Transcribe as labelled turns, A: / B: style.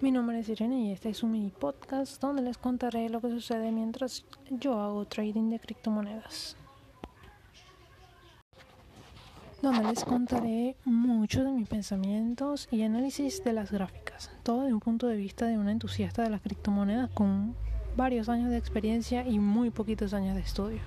A: Mi nombre es Irene y este es un mini podcast donde les contaré lo que sucede mientras yo hago trading de criptomonedas. Donde les contaré mucho de mis pensamientos y análisis de las gráficas, todo de un punto de vista de una entusiasta de las criptomonedas con varios años de experiencia y muy poquitos años de estudio.